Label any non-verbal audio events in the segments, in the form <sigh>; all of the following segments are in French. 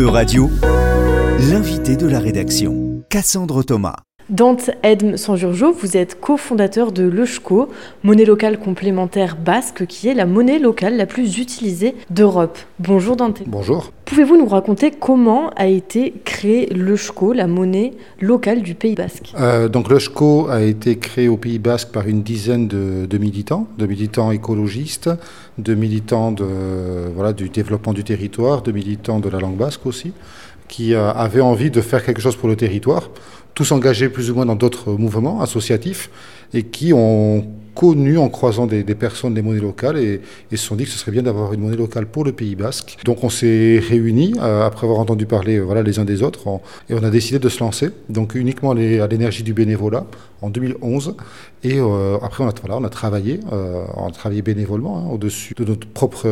E-Radio, l'invité de la rédaction, Cassandre Thomas. Dante Edm Sanjurjo, vous êtes cofondateur de l'Eushco, monnaie locale complémentaire basque, qui est la monnaie locale la plus utilisée d'Europe. Bonjour Dante. Bonjour. Pouvez-vous nous raconter comment a été créé l'Eushco, la monnaie locale du Pays basque? Euh, Donc l'Eushco a été créé au Pays basque par une dizaine de, militants, de militants écologistes, de militants de, voilà, du développement du territoire, de militants de la langue basque aussi, qui euh, avaient envie de faire quelque chose pour le territoire tous engagés plus ou moins dans d'autres mouvements associatifs et qui ont connu en croisant des, personnes des monnaies locales et, se sont dit que ce serait bien d'avoir une monnaie locale pour le Pays basque. Donc on s'est réunis euh, après avoir entendu parler euh, les uns des autres et on a décidé de se lancer, donc uniquement à l'énergie du bénévolat en 2011. Et euh, après on a, voilà, on a travaillé, on a travaillé bénévolement hein, au-dessus de notre propre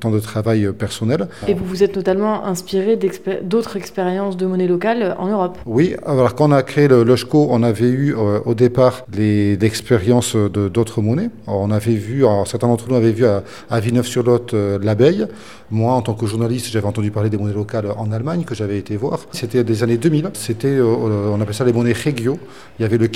temps de travail personnel. Et vous vous êtes totalement inspiré d'autres expériences de monnaie locale en Europe Oui, alors quand on a créé le LOSCO, on avait eu au départ l'expérience d'autres monnaies. on avait vu, certains d'entre nous avaient vu à, à Villeneuve-sur-Lot euh, l'abeille. Moi, en tant que journaliste, j'avais entendu parler des monnaies locales en Allemagne que j'avais été voir. C'était des années 2000. C'était, euh, euh, on appelle ça les monnaies régio. Il y avait le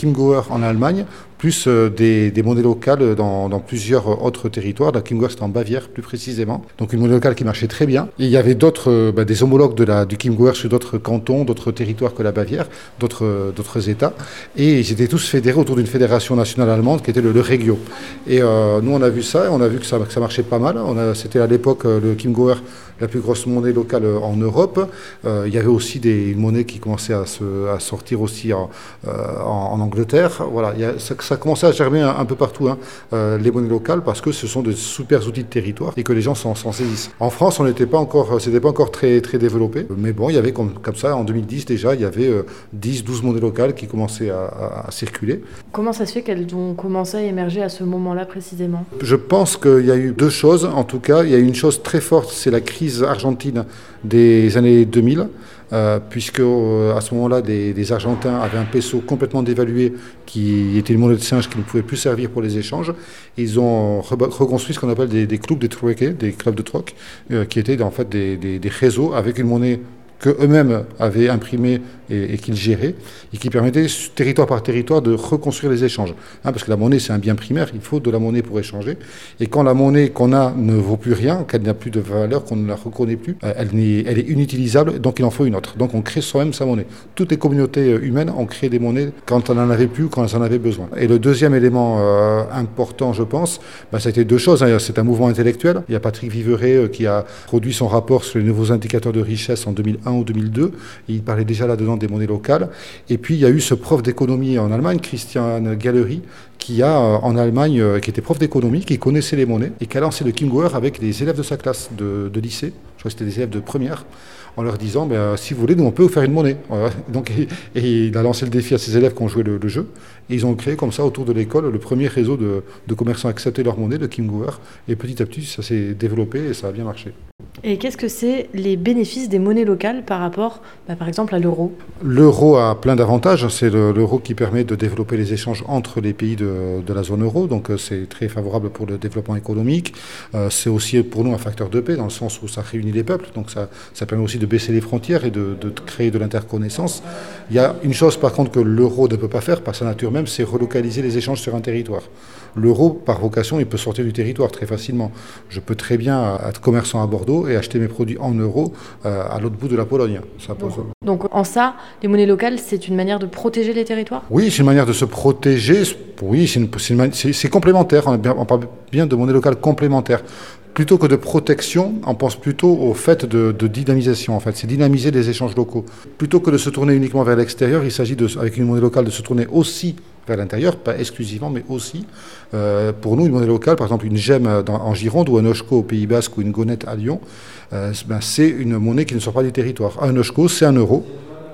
En Allemagne, plus des, monnaies locales dans, plusieurs autres territoires. La c'était en Bavière, plus précisément. Donc une monnaie locale qui marchait très bien. Il y avait d'autres, bah, des homologues de la, du Kimgoer sur d'autres cantons, d'autres territoires que la Bavière, d'autres, d'autres États. Et ils étaient tous fédérés autour d'une fédération nationale allemande qui était le, le Regio. Et euh, nous, on a vu ça, et on a vu que ça, ça marchait pas mal. C'était à l'époque euh, le Kim Goer la plus grosse monnaie locale euh, en Europe. il y avait aussi des monnaies qui commençaient à, se, à sortir aussi en, en, Angleterre. Voilà, ça, ça, commençait à germer un, peu partout, hein, les monnaies locales, parce que ce sont de super outils de territoire et que les gens s'en saisissent. En France, on n'était pas encore, c'était pas encore très, très développé, mais bon, il y avait comme, comme ça, en 2010 déjà, il y avait 10-12 monnaies locales qui commençaient à, à circuler. Comment ça se fait qu'elles ont commencé à émerger à ce moment-là précisément? Je pense qu'il y a eu deux choses. En tout cas, il y a eu une chose très forte, c'est la crise argentine des années 2000. Euh, puisque euh, à ce moment-là, des, Argentins avaient un peso complètement dévalué, qui était une monnaie de singe qui ne pouvait plus servir pour les échanges. ils ont reconstruit ce qu'on appelle des, clubs de des clubs de troc, euh, qui étaient en fait des réseaux avec une monnaie qu'eux-mêmes avaient imprimé et, qu'ils géraient, et qui permettaient, territoire par territoire, de reconstruire les échanges. Hein, parce que la monnaie, c'est un bien primaire, il faut de la monnaie pour échanger. Et quand la monnaie qu'on a ne vaut plus rien, qu'elle n'a plus de valeur, qu'on ne la reconnaît plus, euh, elle, est, inutilisable, donc il en faut une autre. Donc on crée soi-même sa monnaie. Toutes les communautés euh, humaines ont créé des monnaies quand on n'en avait plus, quand elles en avaient besoin. Et le deuxième élément euh, important, je pense, bah, ça a été deux choses. Hein. C'est un mouvement intellectuel. Il y a Patrick Viveret qui a produit son rapport sur les nouveaux indicateurs de richesse en 2001 ou 2002. il parlait déjà là-dedans des monnaies locales. Et puis il y a eu ce prof d'économie en Allemagne, Christian Gallery, qui a euh, en Allemagne, euh, qui était prof d'économie, qui connaissait les monnaies et qui a lancé le Kimgoer avec les élèves de sa classe de, lycée. Je crois que c'était des élèves de première en leur disant ben, euh, si vous voulez, nous on peut vous faire une monnaie. <laughs> Donc, et, il a lancé le défi à ses élèves qui ont joué le, jeu. Et ils ont créé comme ça autour de l'école le premier réseau de, commerçants à accepter leur monnaie, le Kimgoer. Et petit à petit, ça s'est développé et ça a bien marché. Et qu'est-ce que c'est les bénéfices des monnaies locales par rapport, bah, par exemple, à l'euro? L'euro a plein d'avantages. C'est l'euro qui permet de développer les échanges entre les pays de, la zone euro. Donc euh, c'est très favorable pour le développement économique. Euh, c'est aussi pour nous un facteur de paix dans le sens où ça réunit les peuples. Donc ça, ça permet aussi de baisser les frontières et de, de créer de l'interconnaissance. Il y a une chose par contre que l'euro ne peut pas faire par sa nature même, c'est relocaliser les échanges sur un territoire. L'euro, par vocation, il peut sortir du territoire très facilement. Je peux très bien être commerçant à Bordeaux acheter mes produits en euros euh, à l'autre bout de la Pologne. Ça pose... Donc en ça, les monnaies locales, c'est une manière de protéger les territoires? Oui, c'est une manière de se protéger. Oui, c'est complémentaire. On, on parle bien de monnaie locale complémentaire plutôt que de protection, on pense plutôt au fait de, dynamisation. En fait, c'est dynamiser les échanges locaux. Plutôt que de se tourner uniquement vers l'extérieur, il s'agit avec une monnaie locale de se tourner aussi vers l'intérieur, pas exclusivement, mais aussi. Euh, pour nous, une monnaie locale, par exemple une gemme en Gironde ou un Oshko au Pays Basque ou une gonette à Lyon, euh, ben, c'est une monnaie qui ne sort pas du territoire. Un Oshko, c'est un euro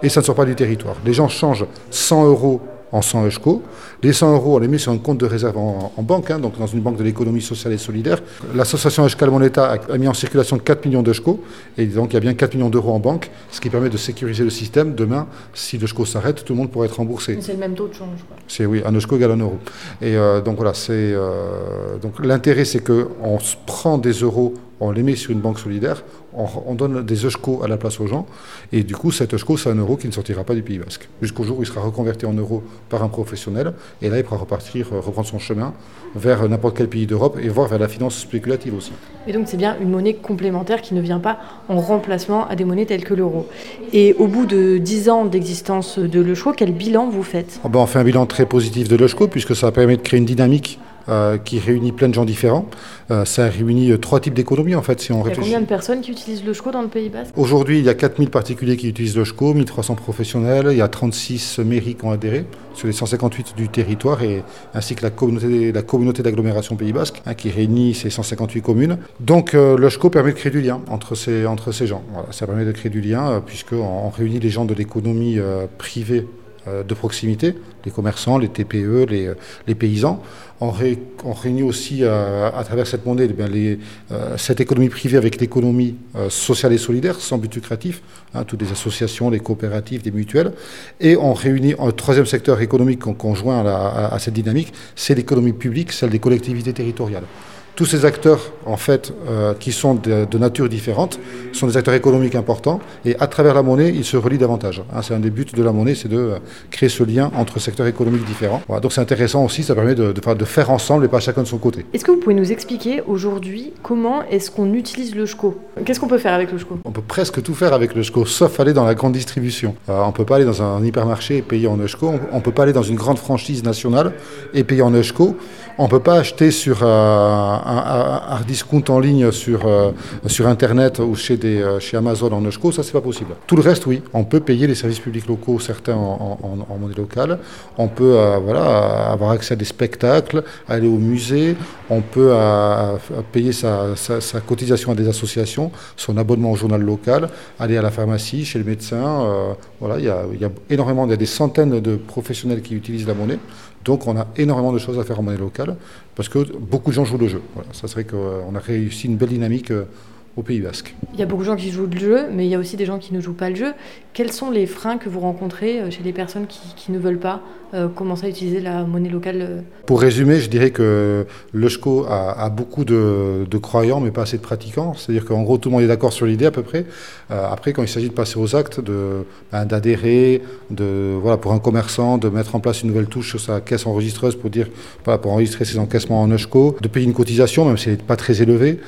et ça ne sort pas du territoire. Les gens changent 100 euros en 100 eusko. Les 100 euros, on les met sur un compte de réserve en, banque, hein, donc dans une banque de l'économie sociale et solidaire. L'association Euskal Moneta a, mis en circulation 4 millions d'eusko, et donc il y a bien 4 millions d'euros en banque, ce qui permet de sécuriser le système. Demain, si l'eusko s'arrête, tout le monde pourra être remboursé. C'est le même taux de change. C'est oui, un eusko égale un euro. Et euh, donc voilà, c'est euh, donc l'intérêt, c'est qu'on prend des euros on les met sur une banque solidaire, on, donne des eusko à la place aux gens, et du coup, cet eusko, c'est un euro qui ne sortira pas du Pays Basque. Jusqu'au jour où il sera reconverti en euro par un professionnel, et là, il pourra repartir, euh, reprendre son chemin vers n'importe quel pays d'Europe, et voir vers la finance spéculative aussi. Et donc, c'est bien une monnaie complémentaire qui ne vient pas en remplacement à des monnaies telles que l'euro. Et au bout de 10 ans d'existence de l'eusko, quel bilan vous faites? Oh ben, On fait un bilan très positif de l'eusko, puisque ça permet de créer une dynamique euh, qui réunit plein de gens différents. Euh, ça réunit euh, trois types d'économies en fait. Si on il y a combien de personnes qui utilisent le dans le Pays Basque? Aujourd'hui, il y a 4000 particuliers qui utilisent le SCO, 1300 professionnels, il y a 36 mairies qui ont adhéré sur les 158 du territoire, et, ainsi que la communauté, la communauté d'agglomération Pays Basque, hein, qui réunit ces 158 communes. Donc le SCO permet de créer du lien entre ces, entre ces gens. Voilà, ça permet de créer du lien, puisqu'on réunit les gens de l'économie privée euh, de proximité, les commerçants, les TPE, les, euh, les paysans. On, réunit aussi euh, à travers cette monnaie eh cette économie privée avec l'économie sociale et solidaire, sans but lucratif, hein, toutes les associations, les coopératives, les mutuelles. Et on réunit un troisième secteur économique conjoint à cette dynamique, c'est l'économie publique, celle des collectivités territoriales tous ces acteurs, en fait, euh, qui sont de, nature différente, sont des acteurs économiques importants, et à travers la monnaie, ils se relient davantage. Hein. c'est un des buts de la monnaie, c'est de euh, créer ce lien entre secteurs économiques différents. donc c'est intéressant aussi, ça permet de, de, faire ensemble et pas chacun de son côté. Est-ce que vous pouvez nous expliquer aujourd'hui comment est-ce qu'on utilise le SCO Qu'est-ce qu'on peut faire avec le SCO On peut presque tout faire avec le SCO, sauf aller dans la grande distribution. Euh, on ne peut pas aller dans un hypermarché et payer en ESCO, on ne peut pas aller dans une grande franchise nationale et payer en ESCO. On ne peut pas acheter sur un, hard discount en ligne sur, euh, sur Internet ou chez, euh, Amazon en Eusko, ça c'est pas possible. Tout le reste, oui, on peut payer les services publics locaux, certains en, monnaie locale. On peut euh, avoir accès à des spectacles, aller au musée. On peut payer sa, sa, cotisation à des associations, son abonnement au journal local, aller à la pharmacie, chez le médecin. voilà, il y a énormément, il y a des centaines de professionnels qui utilisent la monnaie. Donc on a énormément de choses à faire en monnaie locale parce que beaucoup de gens jouent le jeu. Ça serait qu'on a réussi une belle dynamique euh, au Pays Basque. Il y a beaucoup de gens qui jouent le jeu, mais il y a aussi des gens qui ne jouent pas le jeu. Quels sont les freins que vous rencontrez euh, chez les personnes qui, ne veulent pas euh, commencer à utiliser la monnaie locale euh Pour résumer, je dirais que le SCO a, beaucoup de, croyants, mais pas assez de pratiquants. C'est-à-dire qu'en gros, tout le monde est d'accord sur l'idée à peu près. après, quand il s'agit de passer aux actes, ben, d'adhérer, pour un commerçant, de mettre en place une nouvelle touche sur sa caisse enregistreuse pour dire, pour enregistrer ses encaissements en ESCO, de payer une cotisation, même si elle n'est pas très élevée.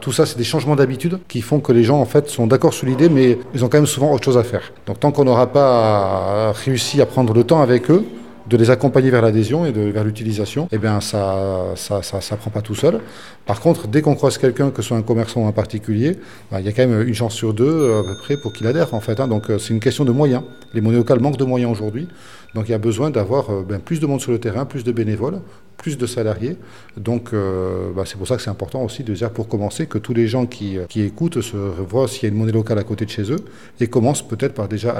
Tout ça, c'est des changements d'habitude qui font que les gens en fait sont d'accord sur l'idée, mais ils ont quand même souvent autre chose à faire. Donc tant qu'on n'aura pas réussi à prendre le temps avec eux, de les accompagner vers l'adhésion et vers l'utilisation, eh bien ça ça, ça, prend pas tout seul. Par contre, dès qu'on croise quelqu'un, que ce soit un commerçant ou un particulier, bah, il y a quand même une chance sur deux à peu près pour qu'il adhère en fait. Hein. Donc euh, c'est une question de moyens. Les monnaies locales manquent de moyens aujourd'hui. Donc il y a besoin d'avoir euh, ben, plus de monde sur le terrain, plus de bénévoles, plus de salariés. Donc euh, bah, c'est pour ça que c'est important aussi de dire pour commencer que tous les gens qui, qui écoutent se voient s'il y a une monnaie locale à côté de chez eux et commencent peut-être par déjà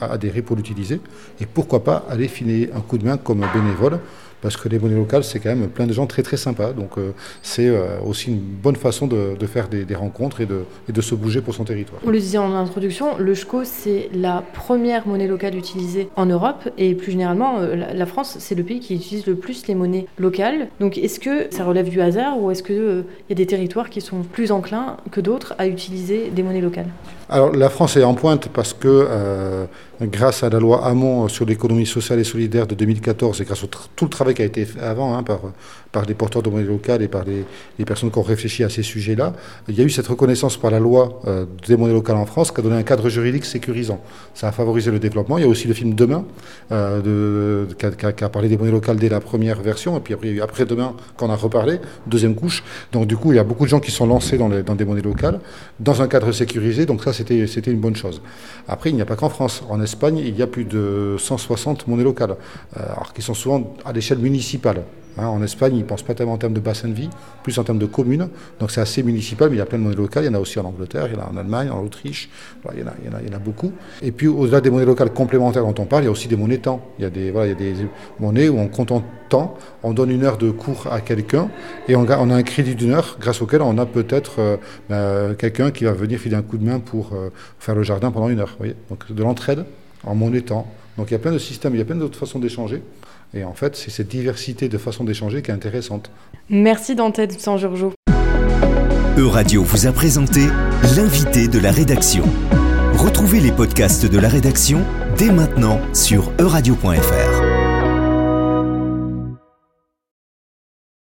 adhérer pour l'utiliser et pourquoi pas aller filer un coup de main comme bénévole parce que les monnaies locales, c'est quand même plein de gens très très sympas. Donc euh, c'est euh, aussi une bonne façon de, faire des, rencontres et de, se bouger pour son territoire. On le disait en introduction, le SCO, c'est la première monnaie locale utilisée en Europe et plus généralement, euh, la France, c'est le pays qui utilise le plus les monnaies locales. Donc est-ce que ça relève du hasard ou est-ce qu'il y a des territoires qui sont plus enclins que d'autres à utiliser des monnaies locales? Alors la France est en pointe parce que euh, grâce à la loi Hamon sur l'économie sociale et solidaire de 2014 et grâce à tout le travail qui a été fait avant hein, par, par les porteurs de monnaie locale et par les, personnes qui ont réfléchi à ces sujets-là, il y a eu cette reconnaissance par la loi euh, des monnaies locales en France qui a donné un cadre juridique sécurisant. Ça a favorisé le développement. Il y a aussi le film Demain euh, de, qui, a, parlé des monnaies locales dès la première version et puis après, Demain qu'on a reparlé, deuxième couche. Donc du coup, il y a beaucoup de gens qui sont lancés dans, dans des monnaies locales dans un cadre sécurisé. Donc ça, c'était une bonne chose. Après, il n'y a pas qu'en France. En Espagne, il y a plus de 160 monnaies locales, euh, alors qui sont souvent à l'échelle municipale. Hein, en Espagne, ils ne pensent pas tellement en termes de bassin de vie, plus en termes de communes. Donc c'est assez municipal, mais il y a plein de monnaies locales. Il y en a aussi en Angleterre, il y en a en Allemagne, en Autriche. il, y en a, beaucoup. Et puis au-delà des monnaies locales complémentaires dont on parle, il y a aussi des monnaies temps. Il y a des, voilà, il y a des monnaies où on compte en temps, on donne une heure de cours à quelqu'un et on, a un crédit d'une heure grâce auquel on a peut-être euh, ben, quelqu'un qui va venir filer un coup de main pour euh, faire le jardin pendant une heure. Donc de l'entraide en monnaie temps. Donc il y a plein de systèmes, il y a plein d'autres façons d'échanger. Et en fait, c'est cette diversité de façons d'échanger qui est intéressante. Merci Dante San Giorgio. Euradio vous a présenté l'invité de la rédaction. Retrouvez les podcasts de la rédaction dès maintenant sur euradio.fr.